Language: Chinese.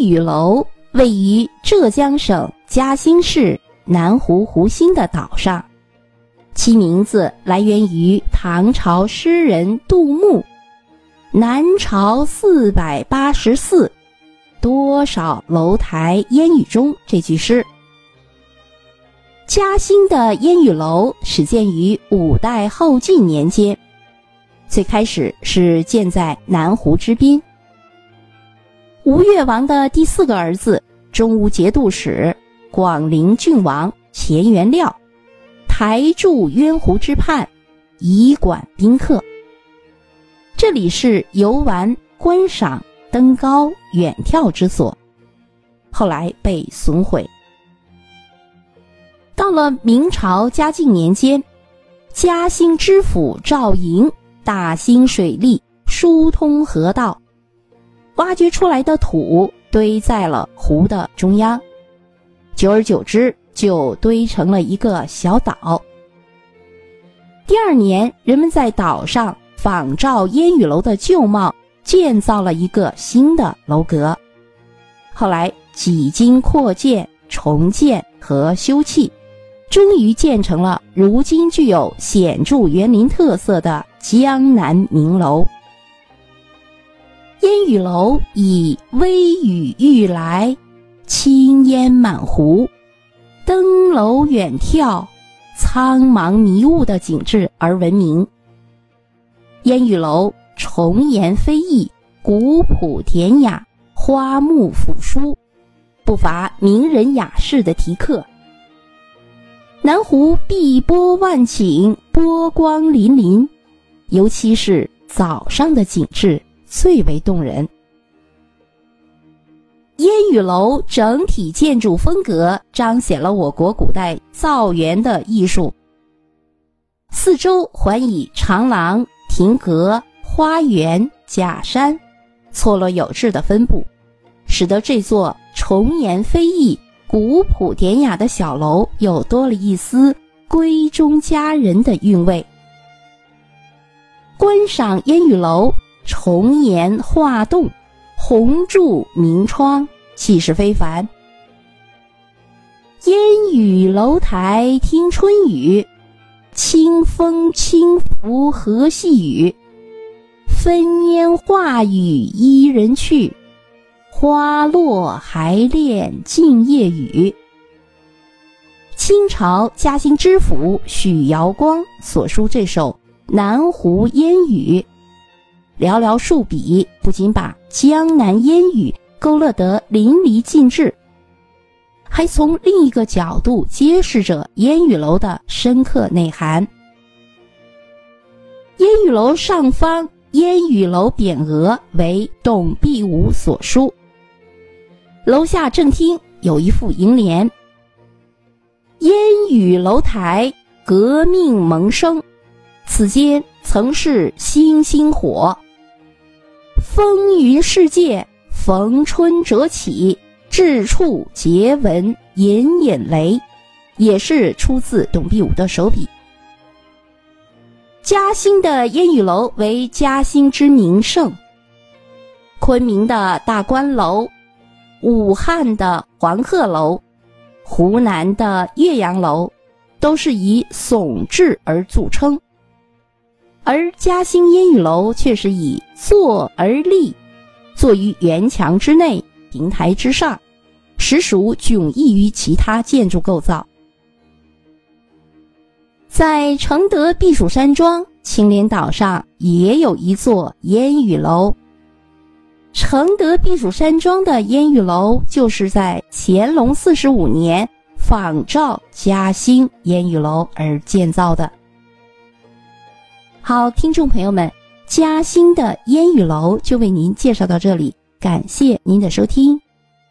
雨楼位于浙江省嘉兴市南湖湖心的岛上，其名字来源于唐朝诗人杜牧“南朝四百八十寺，多少楼台烟雨中”这句诗。嘉兴的烟雨楼始建于五代后晋年间，最开始是建在南湖之滨。吴越王的第四个儿子中吴节度使广陵郡王钱元廖，台筑渊湖之畔，以管宾客。这里是游玩、观赏、登高、远眺之所，后来被损毁。到了明朝嘉靖年间，嘉兴知府赵寅大兴水利，疏通河道，挖掘出来的土堆在了湖的中央，久而久之就堆成了一个小岛。第二年，人们在岛上仿照烟雨楼的旧貌，建造了一个新的楼阁。后来几经扩建、重建和修葺。终于建成了如今具有显著园林特色的江南名楼。烟雨楼以微雨欲来，青烟满湖，登楼远眺，苍茫迷雾的景致而闻名。烟雨楼重檐飞翼，古朴典雅，花木扶疏，不乏名人雅士的题刻。南湖碧波万顷，波光粼粼，尤其是早上的景致最为动人。烟雨楼整体建筑风格彰显了我国古代造园的艺术。四周环以长廊、亭阁、花园、假山，错落有致的分布，使得这座重檐飞翼。古朴典雅的小楼又多了一丝闺中佳人的韵味。观赏烟雨楼，重檐画栋，红柱明窗，气势非凡。烟雨楼台听春雨，清风轻拂和细雨，分烟化雨伊人去。花落还恋静夜雨。清朝嘉兴知府许瑶光所书这首《南湖烟雨》，寥寥数笔，不仅把江南烟雨勾勒得淋漓尽致，还从另一个角度揭示着烟雨楼的深刻内涵。烟雨楼上方烟雨楼匾额为董必武所书。楼下正厅有一副楹联：“烟雨楼台革命萌生，此间曾是星星火。风云世界逢春折起，至处结纹隐隐雷。”也是出自董必武的手笔。嘉兴的烟雨楼为嘉兴之名胜，昆明的大观楼。武汉的黄鹤楼，湖南的岳阳楼，都是以耸峙而著称，而嘉兴烟雨楼却是以坐而立，坐于园墙之内、平台之上，实属迥异于其他建筑构造。在承德避暑山庄青莲岛上，也有一座烟雨楼。承德避暑山庄的烟雨楼，就是在乾隆四十五年仿照嘉兴烟雨楼而建造的。好，听众朋友们，嘉兴的烟雨楼就为您介绍到这里，感谢您的收听。